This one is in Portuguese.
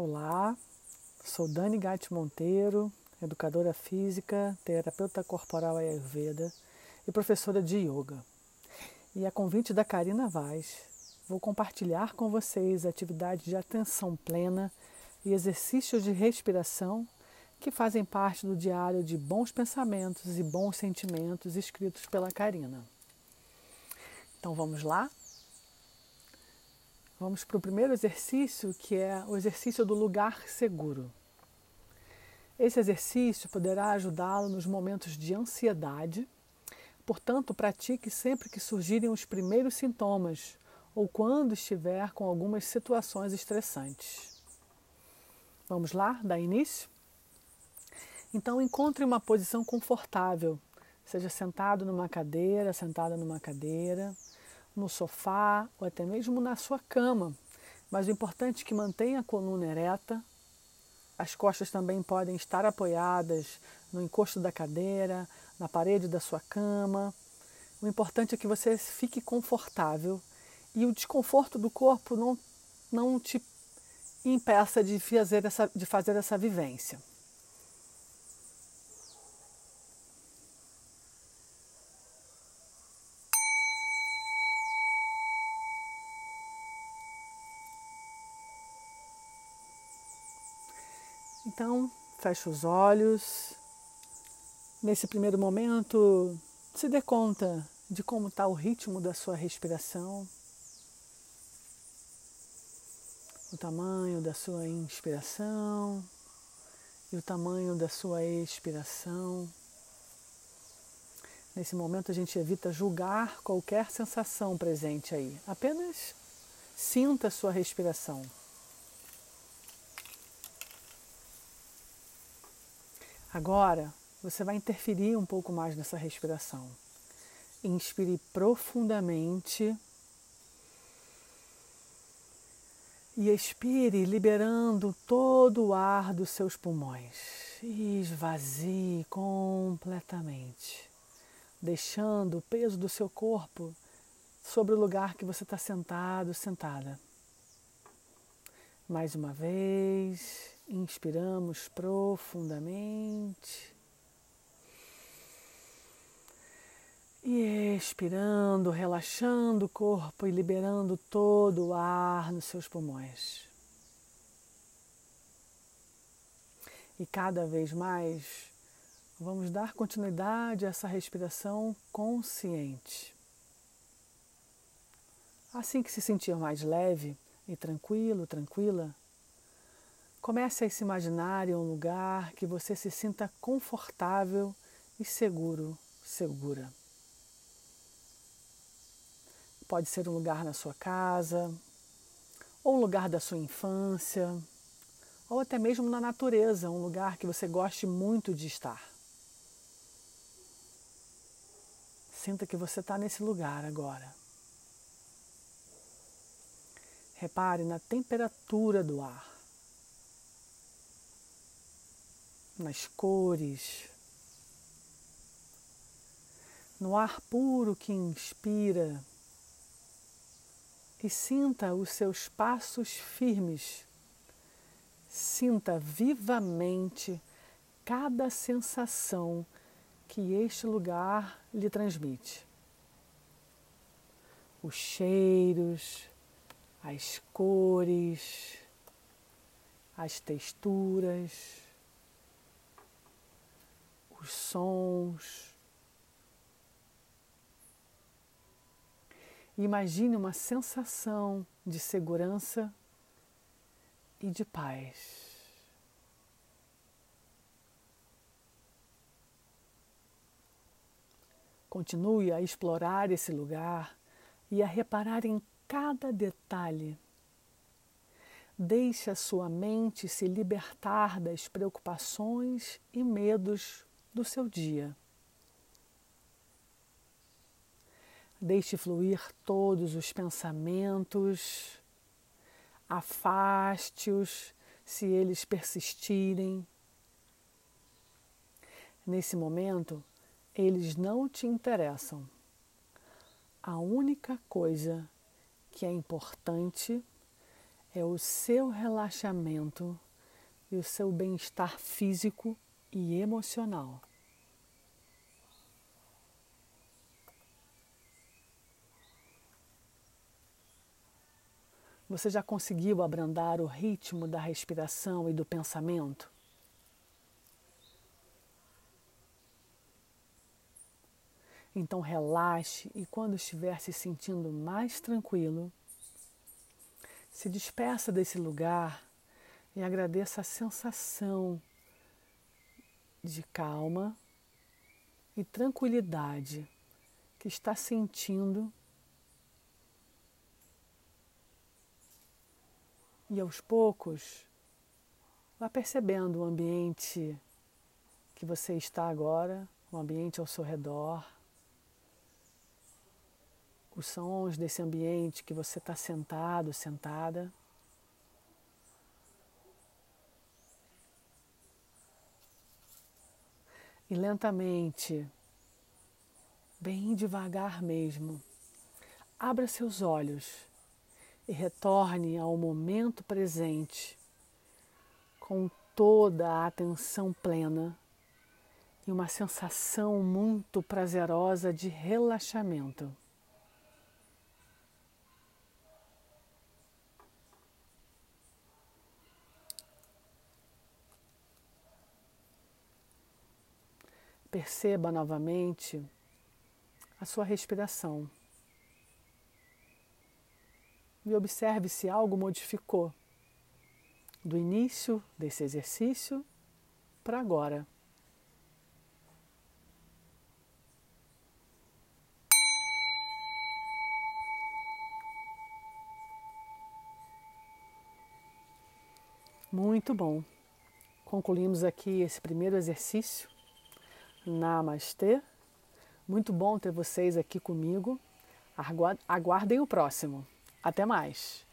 Olá, sou Dani Gatti Monteiro, educadora física, terapeuta corporal Ayurveda e professora de yoga. E a convite da Karina Vaz, vou compartilhar com vocês atividades de atenção plena e exercícios de respiração que fazem parte do diário de bons pensamentos e bons sentimentos escritos pela Karina. Então vamos lá? Vamos para o primeiro exercício, que é o exercício do lugar seguro. Esse exercício poderá ajudá-lo nos momentos de ansiedade, portanto, pratique sempre que surgirem os primeiros sintomas ou quando estiver com algumas situações estressantes. Vamos lá, dar início? Então, encontre uma posição confortável, seja sentado numa cadeira, sentada numa cadeira no sofá ou até mesmo na sua cama. Mas o importante é que mantenha a coluna ereta. As costas também podem estar apoiadas no encosto da cadeira, na parede da sua cama. O importante é que você fique confortável e o desconforto do corpo não, não te impeça de fazer essa, de fazer essa vivência. Então, feche os olhos. Nesse primeiro momento, se dê conta de como está o ritmo da sua respiração, o tamanho da sua inspiração e o tamanho da sua expiração. Nesse momento, a gente evita julgar qualquer sensação presente aí, apenas sinta a sua respiração. Agora você vai interferir um pouco mais nessa respiração. Inspire profundamente e expire, liberando todo o ar dos seus pulmões. Esvazie completamente, deixando o peso do seu corpo sobre o lugar que você está sentado, sentada. Mais uma vez, Inspiramos profundamente. E expirando, relaxando o corpo e liberando todo o ar nos seus pulmões. E cada vez mais vamos dar continuidade a essa respiração consciente. Assim que se sentir mais leve e tranquilo, tranquila, Comece a se imaginar em um lugar que você se sinta confortável e seguro, segura. Pode ser um lugar na sua casa, ou um lugar da sua infância, ou até mesmo na natureza, um lugar que você goste muito de estar. Sinta que você está nesse lugar agora. Repare na temperatura do ar. Nas cores, no ar puro que inspira e sinta os seus passos firmes. Sinta vivamente cada sensação que este lugar lhe transmite. Os cheiros, as cores, as texturas os sons. Imagine uma sensação de segurança e de paz. Continue a explorar esse lugar e a reparar em cada detalhe. Deixe a sua mente se libertar das preocupações e medos do seu dia. Deixe fluir todos os pensamentos, afaste-os se eles persistirem. Nesse momento, eles não te interessam. A única coisa que é importante é o seu relaxamento e o seu bem-estar físico e emocional. Você já conseguiu abrandar o ritmo da respiração e do pensamento? Então relaxe e quando estiver se sentindo mais tranquilo, se despeça desse lugar e agradeça a sensação de calma e tranquilidade que está sentindo E aos poucos, vá percebendo o ambiente que você está agora, o ambiente ao seu redor, os sons desse ambiente que você está sentado, sentada. E lentamente, bem devagar mesmo, abra seus olhos e retorne ao momento presente com toda a atenção plena e uma sensação muito prazerosa de relaxamento. Perceba novamente a sua respiração e observe se algo modificou do início desse exercício para agora. Muito bom. Concluímos aqui esse primeiro exercício. Namastê. Muito bom ter vocês aqui comigo. Aguardem o próximo. Até mais!